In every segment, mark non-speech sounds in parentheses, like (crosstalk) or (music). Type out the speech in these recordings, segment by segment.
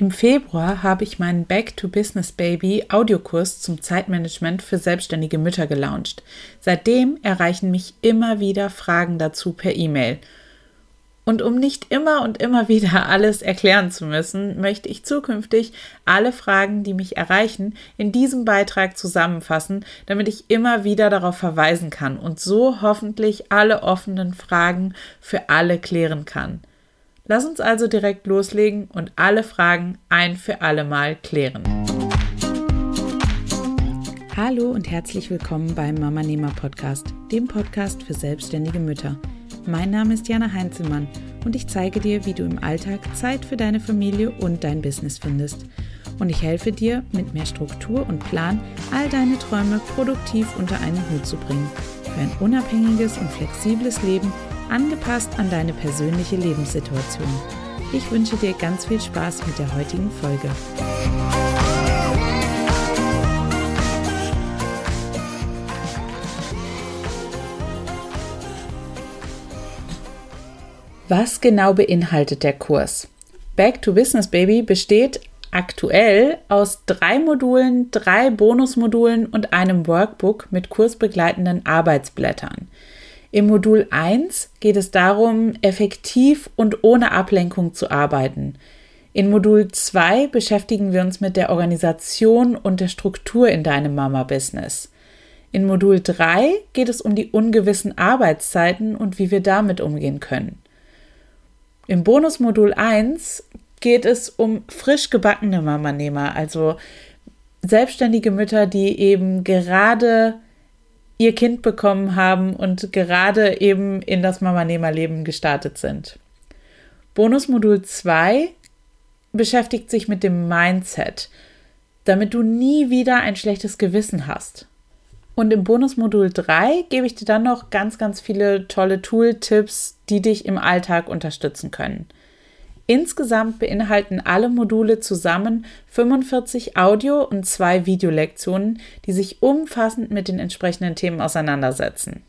Im Februar habe ich meinen Back to Business Baby Audiokurs zum Zeitmanagement für selbstständige Mütter gelauncht. Seitdem erreichen mich immer wieder Fragen dazu per E-Mail. Und um nicht immer und immer (laughs) wieder alles erklären zu müssen, möchte ich zukünftig alle Fragen, die mich erreichen, in diesem Beitrag zusammenfassen, damit ich immer wieder darauf verweisen kann und so hoffentlich alle offenen Fragen für alle klären kann. Lass uns also direkt loslegen und alle Fragen ein für alle Mal klären. Hallo und herzlich willkommen beim Mama Nehmer Podcast, dem Podcast für selbstständige Mütter. Mein Name ist Jana Heinzelmann und ich zeige dir, wie du im Alltag Zeit für deine Familie und dein Business findest. Und ich helfe dir, mit mehr Struktur und Plan all deine Träume produktiv unter einen Hut zu bringen. Für ein unabhängiges und flexibles Leben angepasst an deine persönliche Lebenssituation. Ich wünsche dir ganz viel Spaß mit der heutigen Folge. Was genau beinhaltet der Kurs? Back to Business Baby besteht aktuell aus drei Modulen, drei Bonusmodulen und einem Workbook mit kursbegleitenden Arbeitsblättern. Im Modul 1 geht es darum, effektiv und ohne Ablenkung zu arbeiten. In Modul 2 beschäftigen wir uns mit der Organisation und der Struktur in deinem Mama-Business. In Modul 3 geht es um die ungewissen Arbeitszeiten und wie wir damit umgehen können. Im Bonusmodul 1 geht es um frisch gebackene Mamanehmer, also selbstständige Mütter, die eben gerade ihr Kind bekommen haben und gerade eben in das Mama-Nehmer-Leben gestartet sind. Bonusmodul 2 beschäftigt sich mit dem Mindset, damit du nie wieder ein schlechtes Gewissen hast. Und im Bonusmodul 3 gebe ich dir dann noch ganz, ganz viele tolle Tool-Tipps, die dich im Alltag unterstützen können. Insgesamt beinhalten alle Module zusammen 45 Audio- und zwei Videolektionen, die sich umfassend mit den entsprechenden Themen auseinandersetzen.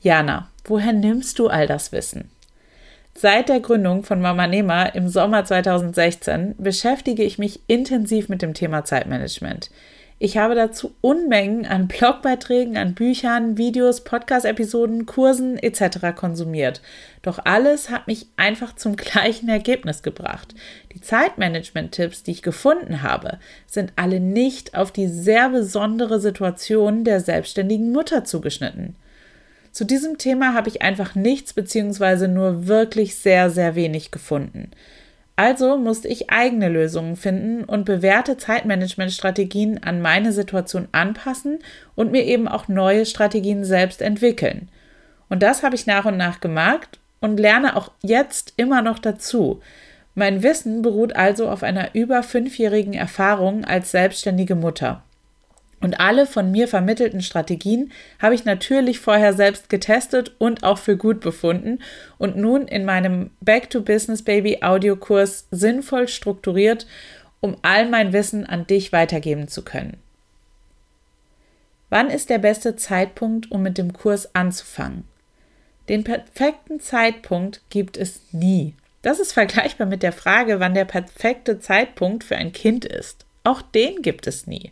Jana, woher nimmst du all das Wissen? Seit der Gründung von Mama Nehmer im Sommer 2016 beschäftige ich mich intensiv mit dem Thema Zeitmanagement. Ich habe dazu Unmengen an Blogbeiträgen, an Büchern, Videos, Podcast-Episoden, Kursen etc. konsumiert. Doch alles hat mich einfach zum (laughs) gleichen Ergebnis gebracht. Die Zeitmanagement-Tipps, die ich gefunden habe, sind alle nicht auf die sehr besondere Situation der selbstständigen Mutter zugeschnitten. Zu diesem Thema habe ich einfach nichts bzw. nur wirklich sehr, sehr wenig gefunden. Also musste ich eigene Lösungen finden und bewährte Zeitmanagementstrategien an meine Situation anpassen und mir eben auch neue Strategien selbst entwickeln. Und das habe ich nach und nach gemacht und lerne auch jetzt immer noch dazu. Mein Wissen beruht also auf einer über fünfjährigen Erfahrung als selbstständige Mutter. Und alle von mir vermittelten Strategien habe ich natürlich vorher selbst getestet und auch für gut befunden und nun in meinem Back to Business Baby Audiokurs sinnvoll strukturiert, um all mein Wissen an dich weitergeben zu können. Wann ist der beste Zeitpunkt, um mit dem Kurs anzufangen? Den perfekten Zeitpunkt gibt es nie. Das ist vergleichbar mit der Frage, wann der perfekte Zeitpunkt für ein Kind ist. Auch den gibt es nie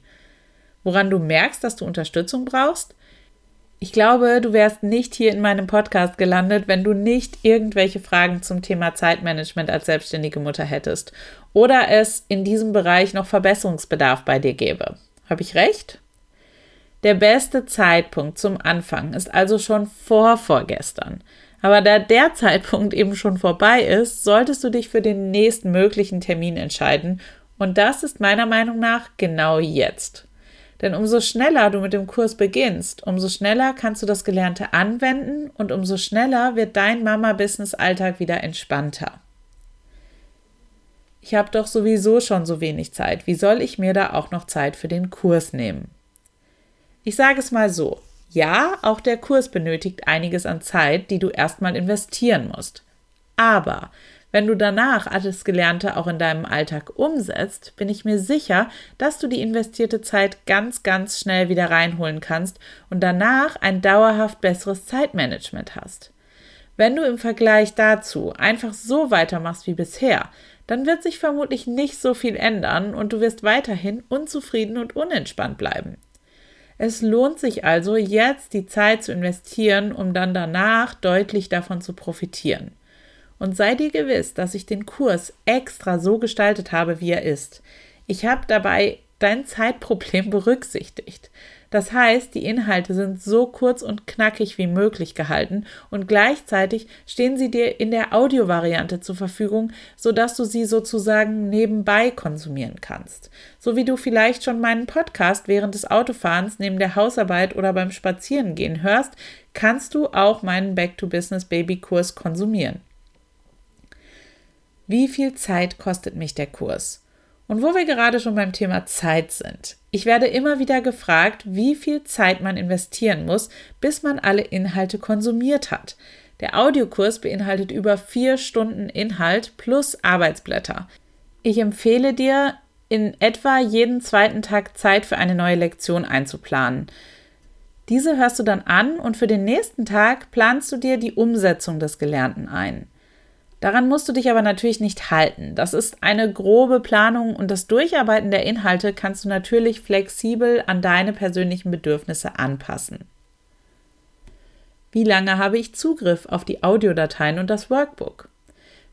woran du merkst, dass du Unterstützung brauchst? Ich glaube, du wärst nicht hier in meinem Podcast gelandet, wenn du nicht irgendwelche Fragen zum Thema Zeitmanagement als selbstständige Mutter hättest oder es in diesem Bereich noch Verbesserungsbedarf bei dir gäbe. Habe ich recht? Der beste Zeitpunkt zum Anfang ist also schon vor vorgestern. Aber da der Zeitpunkt eben schon vorbei ist, solltest du dich für den nächsten möglichen Termin entscheiden. Und das ist meiner Meinung nach genau jetzt. Denn umso schneller du mit dem Kurs beginnst, umso schneller kannst du das Gelernte anwenden und umso schneller wird dein Mama-Business-Alltag wieder entspannter. Ich habe doch sowieso schon so wenig Zeit. Wie soll ich mir da auch noch Zeit für den Kurs nehmen? Ich sage es mal so. Ja, auch der Kurs benötigt einiges an Zeit, die du erstmal investieren musst. Aber wenn du danach alles Gelernte auch in deinem Alltag umsetzt, bin ich mir sicher, dass du die investierte Zeit ganz, ganz schnell wieder reinholen kannst und danach ein dauerhaft besseres Zeitmanagement hast. Wenn du im Vergleich dazu einfach so weitermachst wie bisher, dann wird sich vermutlich nicht so viel ändern und du wirst weiterhin unzufrieden und unentspannt bleiben. Es lohnt sich also, jetzt die Zeit zu investieren, um dann danach deutlich davon zu profitieren. Und sei dir gewiss, dass ich den Kurs extra so gestaltet habe, wie er ist. Ich habe dabei dein Zeitproblem (laughs) berücksichtigt. Das heißt, die Inhalte sind so kurz und knackig wie möglich gehalten und gleichzeitig stehen sie dir in der Audiovariante zur Verfügung, sodass du sie sozusagen nebenbei konsumieren kannst. So wie du vielleicht schon meinen Podcast während des Autofahrens neben der Hausarbeit oder beim Spazierengehen hörst, kannst du auch meinen Back to Business Baby Kurs konsumieren. Wie viel Zeit kostet mich der Kurs? Und wo wir gerade schon beim Thema Zeit sind. Ich werde immer wieder gefragt, wie viel Zeit man investieren muss, bis man alle Inhalte konsumiert hat. Der Audiokurs beinhaltet über vier Stunden Inhalt plus Arbeitsblätter. Ich empfehle dir, in etwa jeden zweiten Tag Zeit für eine neue Lektion einzuplanen. Diese hörst du dann an und für den nächsten Tag planst du dir die Umsetzung des Gelernten ein. Daran musst du dich aber natürlich nicht halten. Das ist eine grobe Planung und das Durcharbeiten der Inhalte kannst du natürlich flexibel an deine persönlichen Bedürfnisse anpassen. Wie lange habe ich Zugriff auf die Audiodateien und das Workbook?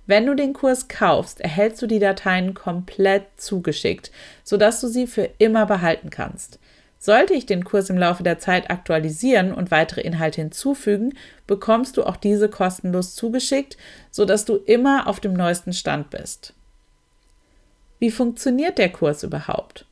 Wenn du den Kurs kaufst, erhältst du die Dateien komplett zugeschickt, sodass du sie für immer behalten kannst. Sollte ich den Kurs im Laufe der Zeit aktualisieren und weitere Inhalte hinzufügen, bekommst du auch diese kostenlos zugeschickt, sodass du immer auf dem neuesten Stand bist. Wie funktioniert der Kurs überhaupt?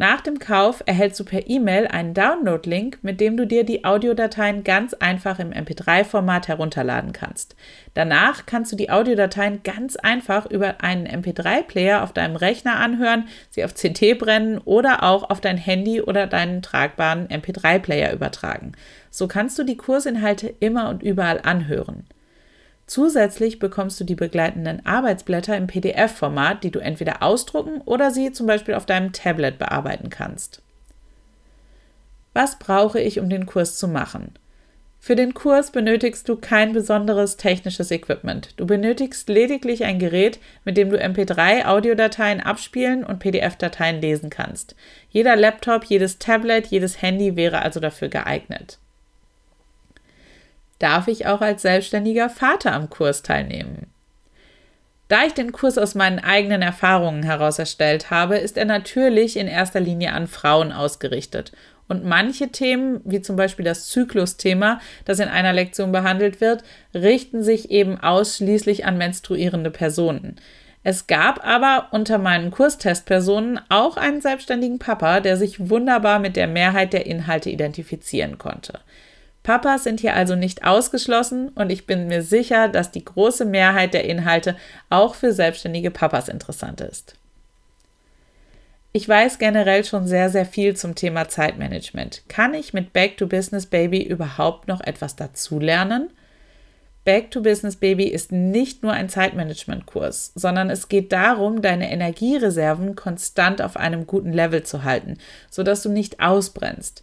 Nach dem Kauf erhältst du per E-Mail einen Download-Link, mit dem du dir die Audiodateien ganz einfach im MP3-Format herunterladen kannst. Danach kannst du die Audiodateien ganz einfach über einen MP3-Player auf deinem Rechner anhören, sie auf CT brennen oder auch auf dein Handy oder deinen tragbaren MP3-Player übertragen. So kannst du die Kursinhalte immer und überall anhören. Zusätzlich bekommst du die begleitenden Arbeitsblätter im PDF-Format, die du entweder ausdrucken oder sie zum Beispiel auf deinem Tablet bearbeiten kannst. Was brauche ich, um den Kurs zu machen? Für den Kurs benötigst du kein besonderes technisches Equipment. Du benötigst lediglich ein Gerät, mit dem du MP3-Audiodateien abspielen und PDF-Dateien lesen kannst. Jeder Laptop, jedes Tablet, jedes Handy wäre also dafür geeignet darf ich auch als selbstständiger Vater am Kurs teilnehmen. Da ich den Kurs aus meinen eigenen Erfahrungen heraus erstellt habe, ist er natürlich in erster Linie an Frauen ausgerichtet. Und manche Themen, wie zum Beispiel das Zyklusthema, das in einer Lektion behandelt wird, richten sich eben ausschließlich an menstruierende Personen. Es gab aber unter meinen Kurstestpersonen auch einen selbstständigen Papa, der sich wunderbar mit der Mehrheit der Inhalte identifizieren konnte. Papas sind hier also nicht ausgeschlossen und ich bin mir sicher, dass die große Mehrheit der Inhalte auch für selbstständige Papas interessant ist. Ich weiß generell schon sehr, sehr viel zum Thema Zeitmanagement. Kann ich mit Back to Business Baby überhaupt noch etwas dazulernen? Back to Business Baby ist nicht nur ein Zeitmanagement-Kurs, sondern es geht darum, deine Energiereserven konstant auf einem guten Level zu halten, sodass du nicht ausbrennst.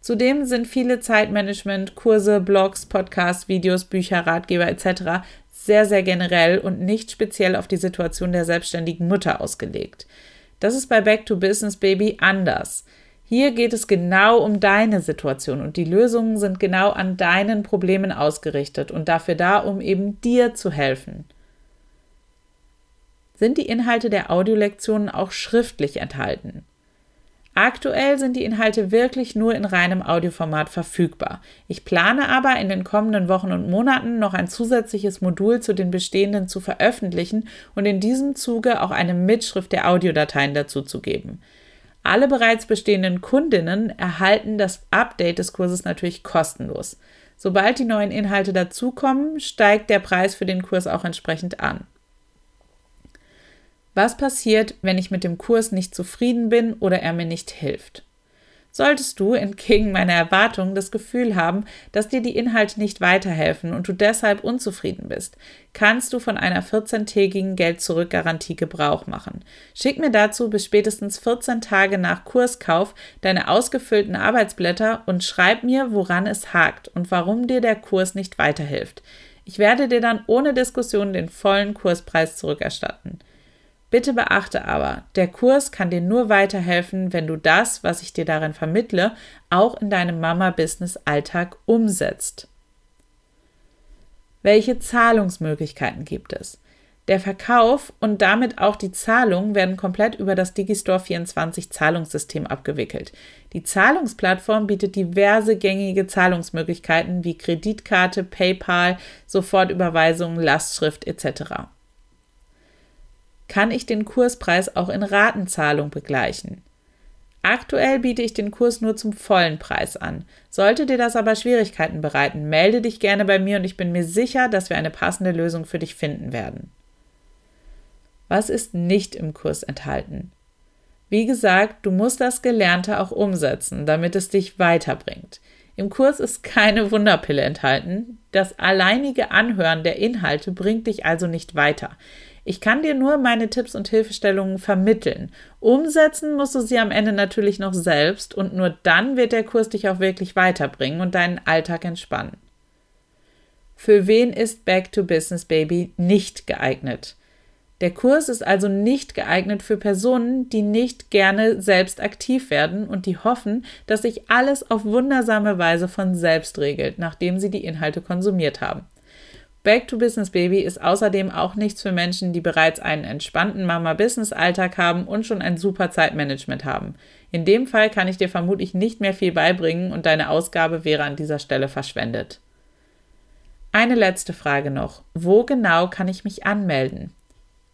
Zudem sind viele Zeitmanagement-Kurse, Blogs, Podcasts, Videos, Bücher, Ratgeber etc. sehr, sehr generell und nicht speziell auf die Situation der selbstständigen Mutter ausgelegt. Das ist bei Back to Business Baby anders. Hier geht es genau um deine Situation und die Lösungen sind genau an deinen Problemen ausgerichtet und dafür da, um eben dir zu helfen. Sind die Inhalte der Audiolektionen auch schriftlich enthalten? Aktuell sind die Inhalte wirklich nur in reinem Audioformat verfügbar. Ich plane aber in den kommenden Wochen und Monaten noch ein zusätzliches Modul zu den bestehenden zu veröffentlichen und in diesem Zuge auch eine Mitschrift der Audiodateien dazuzugeben. Alle bereits bestehenden Kundinnen erhalten das Update des Kurses natürlich kostenlos. Sobald die neuen Inhalte dazukommen, steigt der Preis für den Kurs auch entsprechend an. Was passiert, wenn ich mit dem Kurs nicht zufrieden bin oder er mir nicht hilft? Solltest du entgegen meiner Erwartungen das Gefühl haben, dass dir die Inhalte nicht weiterhelfen und du deshalb unzufrieden bist, kannst du von einer 14-tägigen Geld-Zurück-Garantie Gebrauch machen. Schick mir dazu bis spätestens 14 Tage nach Kurskauf deine ausgefüllten Arbeitsblätter und schreib mir, woran es hakt und warum dir der Kurs nicht weiterhilft. Ich werde dir dann ohne Diskussion den vollen Kurspreis zurückerstatten. Bitte beachte aber, der Kurs kann dir nur weiterhelfen, wenn du das, was ich dir darin vermittle, auch in deinem Mama-Business-Alltag umsetzt. Welche Zahlungsmöglichkeiten gibt es? Der Verkauf und damit auch die Zahlung werden komplett über das Digistore 24 Zahlungssystem abgewickelt. Die Zahlungsplattform bietet diverse gängige Zahlungsmöglichkeiten wie Kreditkarte, PayPal, Sofortüberweisung, Lastschrift etc. Kann ich den Kurspreis auch in Ratenzahlung begleichen? Aktuell biete ich den Kurs nur zum vollen Preis an. Sollte dir das aber Schwierigkeiten bereiten, melde dich gerne bei mir und ich bin mir sicher, dass wir eine passende Lösung für dich finden werden. Was ist nicht im Kurs enthalten? Wie gesagt, du musst das Gelernte auch umsetzen, damit es dich weiterbringt. Im Kurs ist keine Wunderpille enthalten. Das alleinige Anhören der Inhalte bringt dich also nicht weiter. Ich kann dir nur meine Tipps und Hilfestellungen vermitteln. Umsetzen musst du sie am Ende natürlich noch selbst und nur dann wird der Kurs dich auch wirklich weiterbringen und deinen Alltag entspannen. Für wen ist Back to Business Baby nicht geeignet? Der Kurs ist also nicht geeignet für Personen, die nicht gerne selbst aktiv werden und die hoffen, dass sich alles auf wundersame Weise von selbst regelt, nachdem sie die Inhalte konsumiert haben. Back to Business Baby ist außerdem auch nichts für Menschen, die bereits einen entspannten Mama-Business-Alltag haben und schon ein super Zeitmanagement haben. In dem Fall kann ich dir vermutlich nicht mehr viel beibringen und deine Ausgabe wäre an dieser Stelle verschwendet. Eine letzte Frage noch. Wo genau kann ich mich anmelden?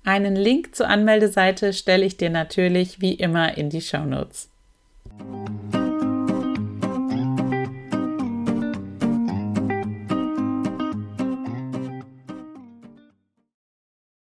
Einen Link zur Anmeldeseite stelle ich dir natürlich wie immer in die Show Notes.